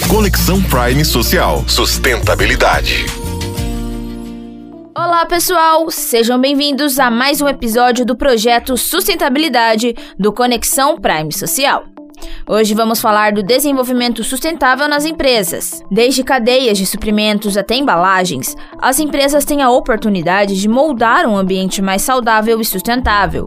Conexão Prime Social. Sustentabilidade. Olá, pessoal! Sejam bem-vindos a mais um episódio do projeto Sustentabilidade do Conexão Prime Social. Hoje vamos falar do desenvolvimento sustentável nas empresas. Desde cadeias de suprimentos até embalagens, as empresas têm a oportunidade de moldar um ambiente mais saudável e sustentável.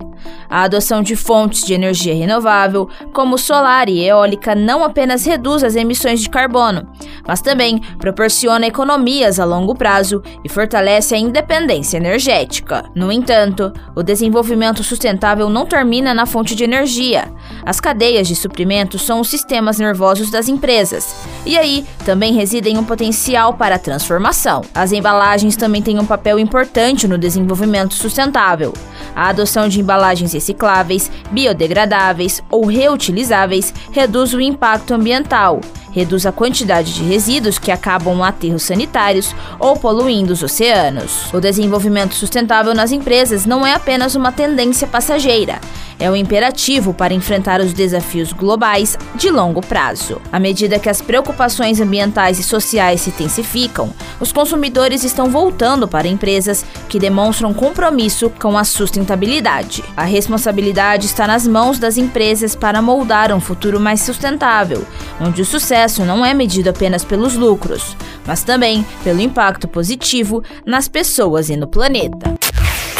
A adoção de fontes de energia renovável, como solar e eólica, não apenas reduz as emissões de carbono, mas também proporciona economias a longo prazo e fortalece a independência energética. No entanto, o desenvolvimento sustentável não termina na fonte de energia. As cadeias de suprimentos são os sistemas nervosos das empresas, e aí também residem um potencial para a transformação. As embalagens também têm um papel importante no desenvolvimento sustentável. A adoção de embalagens recicláveis, biodegradáveis ou reutilizáveis reduz o impacto ambiental reduz a quantidade de resíduos que acabam em aterros sanitários ou poluindo os oceanos. O desenvolvimento sustentável nas empresas não é apenas uma tendência passageira, é um imperativo para enfrentar os desafios globais de longo prazo. À medida que as preocupações ambientais e sociais se intensificam, os consumidores estão voltando para empresas que demonstram compromisso com a sustentabilidade. A responsabilidade está nas mãos das empresas para moldar um futuro mais sustentável, onde o sucesso não é medido apenas pelos lucros, mas também pelo impacto positivo nas pessoas e no planeta.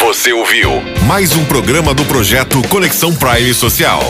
Você ouviu mais um programa do projeto Conexão Prime Social.